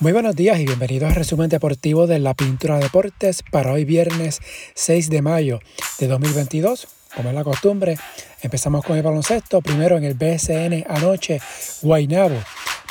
Muy buenos días y bienvenidos al resumen deportivo de la Pintura Deportes para hoy viernes 6 de mayo de 2022. Como es la costumbre, empezamos con el baloncesto. Primero en el BSN anoche, Guaynabo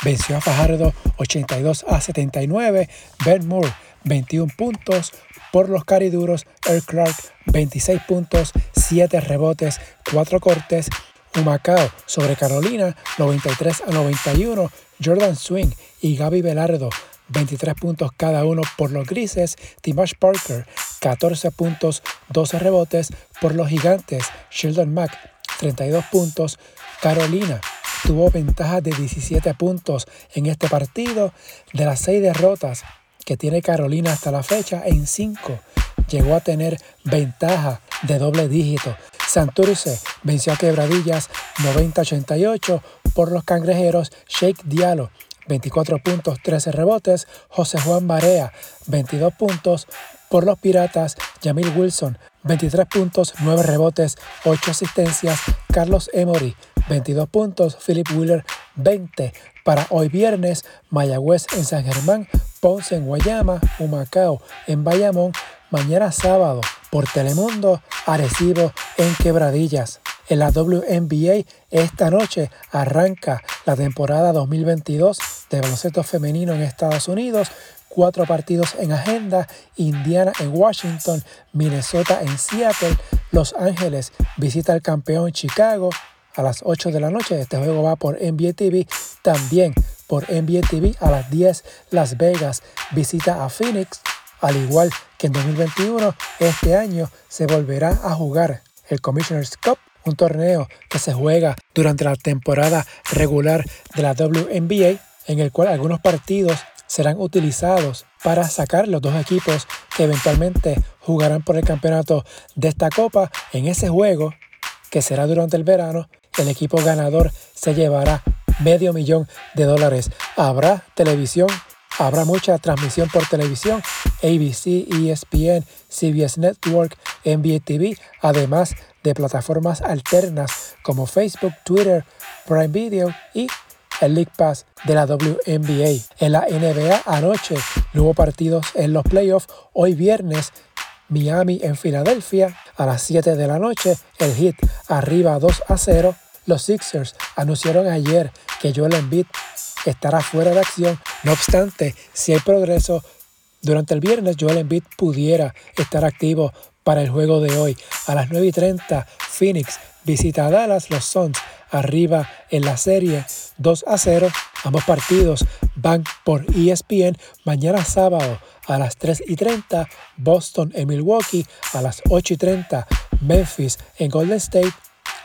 venció a Fajardo 82 a 79. Ben Moore 21 puntos. Por los cariduros, Earl Clark 26 puntos, 7 rebotes, 4 cortes. Humacao sobre Carolina 93 a 91. Jordan Swing y Gaby Velardo 23 puntos cada uno por los grises, Timash Parker 14 puntos, 12 rebotes por los gigantes, Sheldon Mack 32 puntos, Carolina tuvo ventaja de 17 puntos en este partido, de las 6 derrotas que tiene Carolina hasta la fecha, en 5 llegó a tener ventaja de doble dígito. Santurce venció a Quebradillas 90-88 por los cangrejeros Shake Diallo 24 puntos, 13 rebotes. José Juan Barea, 22 puntos. Por los Piratas, Jamil Wilson, 23 puntos, 9 rebotes, 8 asistencias. Carlos Emory, 22 puntos. Philip Wheeler, 20. Para hoy viernes, Mayagüez en San Germán, Ponce en Guayama, Humacao en Bayamón. Mañana sábado, por Telemundo, Arecibo en Quebradillas. En la WNBA esta noche arranca la temporada 2022 de baloncesto femenino en Estados Unidos. Cuatro partidos en agenda, Indiana en Washington, Minnesota en Seattle, Los Ángeles visita al campeón Chicago a las 8 de la noche. Este juego va por NBA TV. También por NBA TV a las 10 Las Vegas visita a Phoenix. Al igual que en 2021, este año se volverá a jugar el Commissioner's Cup un torneo que se juega durante la temporada regular de la WNBA, en el cual algunos partidos serán utilizados para sacar los dos equipos que eventualmente jugarán por el campeonato de esta copa. En ese juego, que será durante el verano, el equipo ganador se llevará medio millón de dólares. Habrá televisión, habrá mucha transmisión por televisión, ABC, ESPN, CBS Network, NBA TV, además de plataformas alternas como Facebook, Twitter, Prime Video y el League Pass de la WNBA. En la NBA anoche hubo partidos en los playoffs. Hoy viernes Miami en Filadelfia a las 7 de la noche. El Heat arriba 2 a 0. Los Sixers anunciaron ayer que Joel Embiid estará fuera de acción. No obstante, si hay progreso, durante el viernes Joel Embiid pudiera estar activo para el juego de hoy. A las 9 y 30, Phoenix visita a Dallas, los Suns arriba en la serie 2 a 0. Ambos partidos van por ESPN. Mañana sábado a las 3 y 30, Boston en Milwaukee. A las 8 y 30, Memphis en Golden State.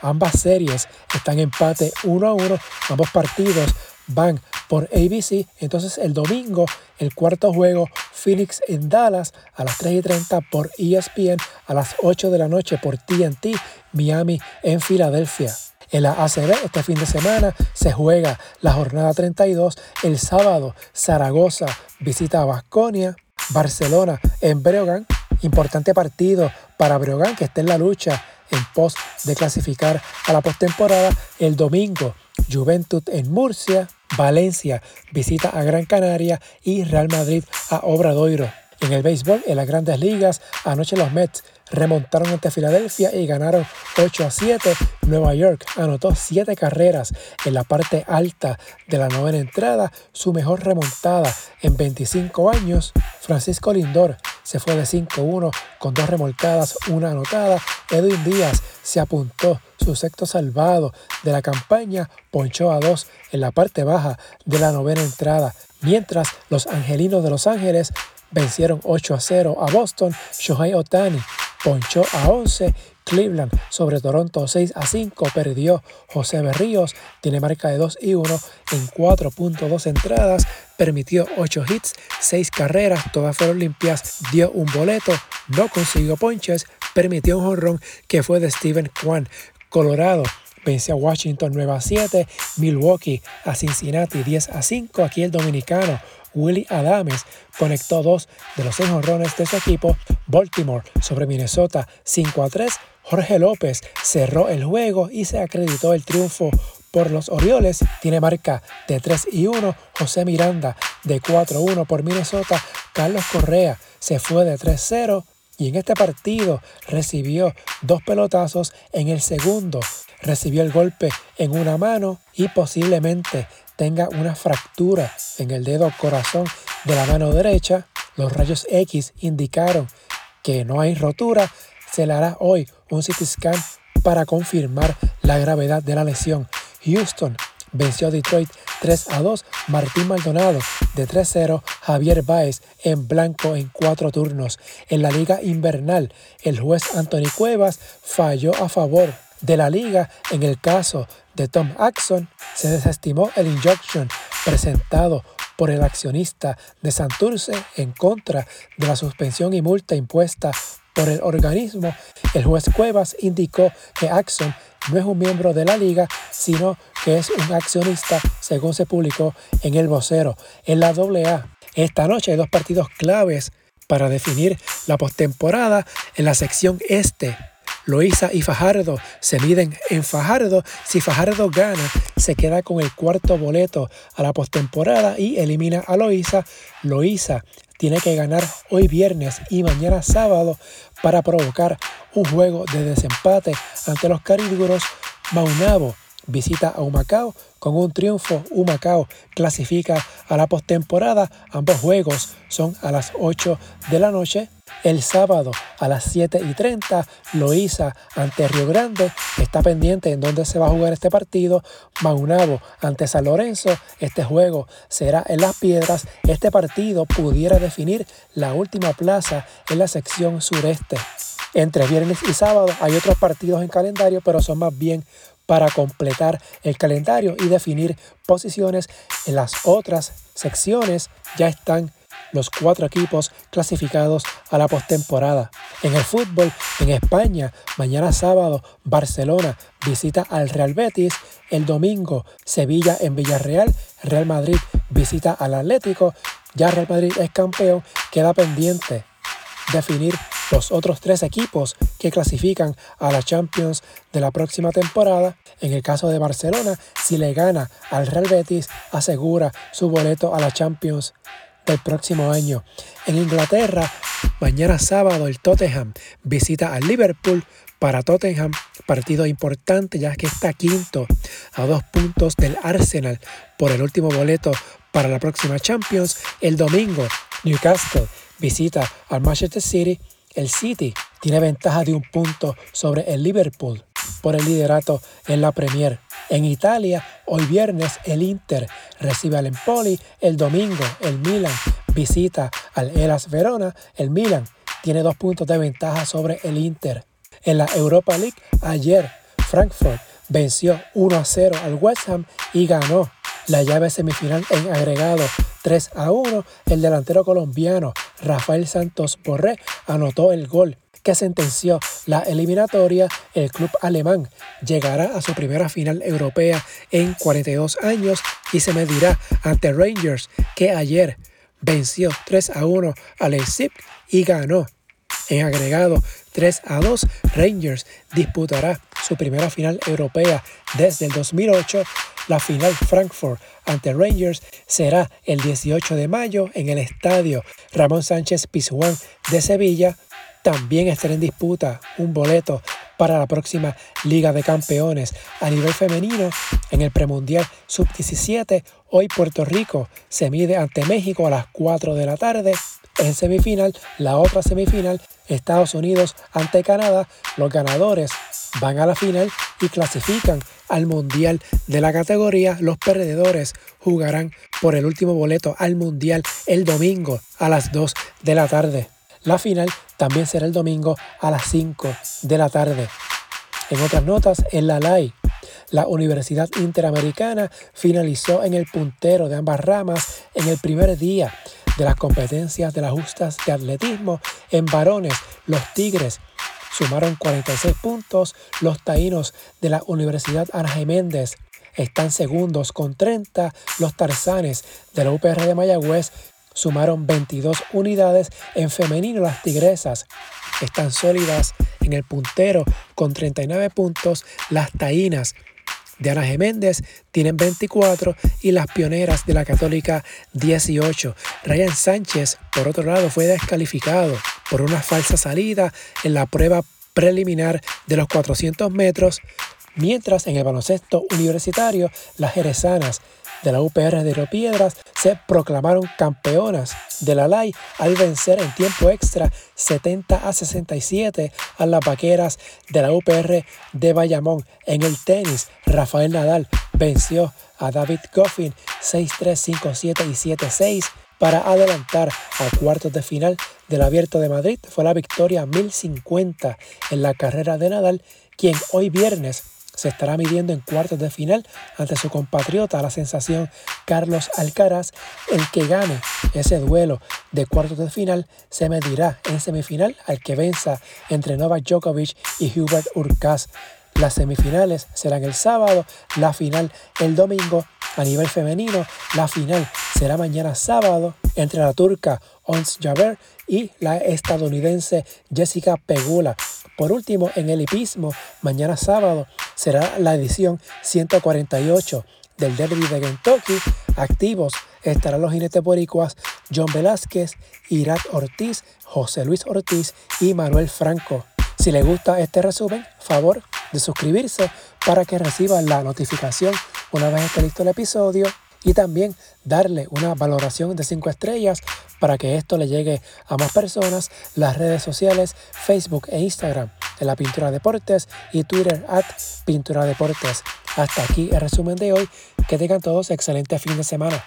Ambas series están empate 1 a 1. Ambos partidos van por ABC. Entonces el domingo, el cuarto juego, Phoenix en Dallas a las 3 y 30 por ESPN, a las 8 de la noche por TNT, Miami en Filadelfia. En la ACB este fin de semana se juega la jornada 32. El sábado Zaragoza visita a Basconia. Barcelona en Breogán. Importante partido para Breogán que está en la lucha en pos de clasificar a la postemporada. El domingo Juventud en Murcia. Valencia visita a Gran Canaria y Real Madrid a Obradoiro. En el béisbol, en las grandes ligas, anoche los Mets remontaron ante Filadelfia y ganaron 8 a 7. Nueva York anotó 7 carreras en la parte alta de la novena entrada, su mejor remontada en 25 años. Francisco Lindor se fue de 5-1 con dos remolcadas, una anotada. Edwin Díaz se apuntó su sexto salvado de la campaña, ponchó a dos en la parte baja de la novena entrada. Mientras los Angelinos de Los Ángeles vencieron 8 a 0 a Boston, Shohei Otani ponchó a 11. Cleveland. Sobre Toronto 6 a 5 perdió José Berríos, tiene marca de 2 y 1 en 4.2 entradas, permitió 8 hits, 6 carreras, todas fueron limpias, dio un boleto, no consiguió ponches, permitió un jonrón que fue de Steven Kwan. Colorado vence a Washington 9 a 7, Milwaukee a Cincinnati 10 a 5, aquí el dominicano Willie Adames conectó dos de los seis honrones de su equipo. Baltimore sobre Minnesota 5 a 3. Jorge López cerró el juego y se acreditó el triunfo por los Orioles tiene marca de 3 y 1. José Miranda de 4-1 por Minnesota. Carlos Correa se fue de 3-0 y en este partido recibió dos pelotazos. En el segundo recibió el golpe en una mano y posiblemente tenga una fractura en el dedo corazón de la mano derecha. Los rayos X indicaron que no hay rotura. Se le hará hoy un CT scan para confirmar la gravedad de la lesión. Houston venció a Detroit 3 a 2. Martín Maldonado de 3-0. Javier Baez en blanco en cuatro turnos. En la liga invernal, el juez Anthony Cuevas falló a favor de la liga en el caso de Tom Axon. Se desestimó el injunction presentado por el accionista de Santurce en contra de la suspensión y multa impuesta por el organismo, el juez Cuevas indicó que Axon no es un miembro de la liga, sino que es un accionista, según se publicó en el vocero. En la AA, esta noche hay dos partidos claves para definir la postemporada en la sección este. Loíza y Fajardo se miden en Fajardo. Si Fajardo gana, se queda con el cuarto boleto a la postemporada y elimina a Loíza. Loíza tiene que ganar hoy viernes y mañana sábado para provocar un juego de desempate ante los cariduros. Maunabo visita a Humacao con un triunfo. Humacao clasifica a la postemporada. Ambos juegos son a las 8 de la noche. El sábado a las 7 y 30, Loíza ante Río Grande. Está pendiente en dónde se va a jugar este partido. Maunabo ante San Lorenzo. Este juego será en Las Piedras. Este partido pudiera definir la última plaza en la sección sureste. Entre viernes y sábado hay otros partidos en calendario, pero son más bien para completar el calendario y definir posiciones en las otras secciones. Ya están los cuatro equipos clasificados a la postemporada. En el fútbol, en España, mañana sábado, Barcelona visita al Real Betis. El domingo, Sevilla en Villarreal. Real Madrid visita al Atlético. Ya Real Madrid es campeón. Queda pendiente definir los otros tres equipos que clasifican a la Champions de la próxima temporada. En el caso de Barcelona, si le gana al Real Betis, asegura su boleto a la Champions del próximo año. En Inglaterra, mañana sábado el Tottenham visita al Liverpool. Para Tottenham, partido importante ya que está quinto a dos puntos del Arsenal por el último boleto para la próxima Champions. El domingo, Newcastle visita al Manchester City el City tiene ventaja de un punto sobre el Liverpool por el liderato en la Premier. En Italia, hoy viernes, el Inter recibe al Empoli. El domingo, el Milan visita al Elas Verona. El Milan tiene dos puntos de ventaja sobre el Inter. En la Europa League, ayer, Frankfurt venció 1 a 0 al West Ham y ganó la llave semifinal en agregado 3 a 1. El delantero colombiano Rafael Santos Borré anotó el gol que sentenció la eliminatoria, el club alemán llegará a su primera final europea en 42 años y se medirá ante Rangers, que ayer venció 3 a 1 al Leipzig y ganó. En agregado 3 a 2, Rangers disputará su primera final europea desde el 2008 la final Frankfurt ante Rangers será el 18 de mayo en el estadio Ramón Sánchez Pizjuán de Sevilla. También estará en disputa un boleto para la próxima Liga de Campeones a nivel femenino en el premundial sub-17. Hoy Puerto Rico se mide ante México a las 4 de la tarde. En semifinal, la otra semifinal, Estados Unidos ante Canadá. Los ganadores van a la final y clasifican al Mundial de la categoría. Los perdedores jugarán por el último boleto al Mundial el domingo a las 2 de la tarde. La final también será el domingo a las 5 de la tarde. En otras notas, en la LAI, la Universidad Interamericana finalizó en el puntero de ambas ramas en el primer día de las competencias de las justas de atletismo en varones. Los Tigres sumaron 46 puntos. Los taínos de la Universidad Ana Méndez están segundos con 30. Los tarzanes de la UPR de Mayagüez sumaron 22 unidades. En femenino, las tigresas están sólidas en el puntero con 39 puntos. Las taínas de Ana Geméndez tienen 24 y las pioneras de la Católica 18. Ryan Sánchez, por otro lado, fue descalificado por una falsa salida en la prueba preliminar de los 400 metros, mientras en el baloncesto universitario las jerezanas de la UPR de Río Piedras se proclamaron campeonas de la LAI al vencer en tiempo extra 70 a 67 a las vaqueras de la UPR de Bayamón. En el tenis, Rafael Nadal venció a David Goffin 6-3, 5-7 y 7-6 para adelantar a cuartos de final del Abierto de Madrid. Fue la victoria 1050 en la carrera de Nadal, quien hoy viernes se estará midiendo en cuartos de final ante su compatriota, la sensación Carlos Alcaraz. El que gane ese duelo de cuartos de final se medirá en semifinal al que venza entre Novak Djokovic y Hubert Urkaz. Las semifinales serán el sábado, la final el domingo. A nivel femenino, la final será mañana sábado entre la turca Ons Jaber y la estadounidense Jessica Pegula. Por último, en el hipismo, mañana sábado será la edición 148 del Derby de Kentucky. Activos estarán los jinetes boricuas John Velázquez, Irat Ortiz, José Luis Ortiz y Manuel Franco. Si le gusta este resumen, favor de suscribirse para que reciba la notificación una vez esté listo el episodio y también darle una valoración de 5 estrellas para que esto le llegue a más personas, las redes sociales, Facebook e Instagram de la Pintura Deportes y Twitter at Pintura Deportes. Hasta aquí el resumen de hoy. Que tengan todos excelente fin de semana.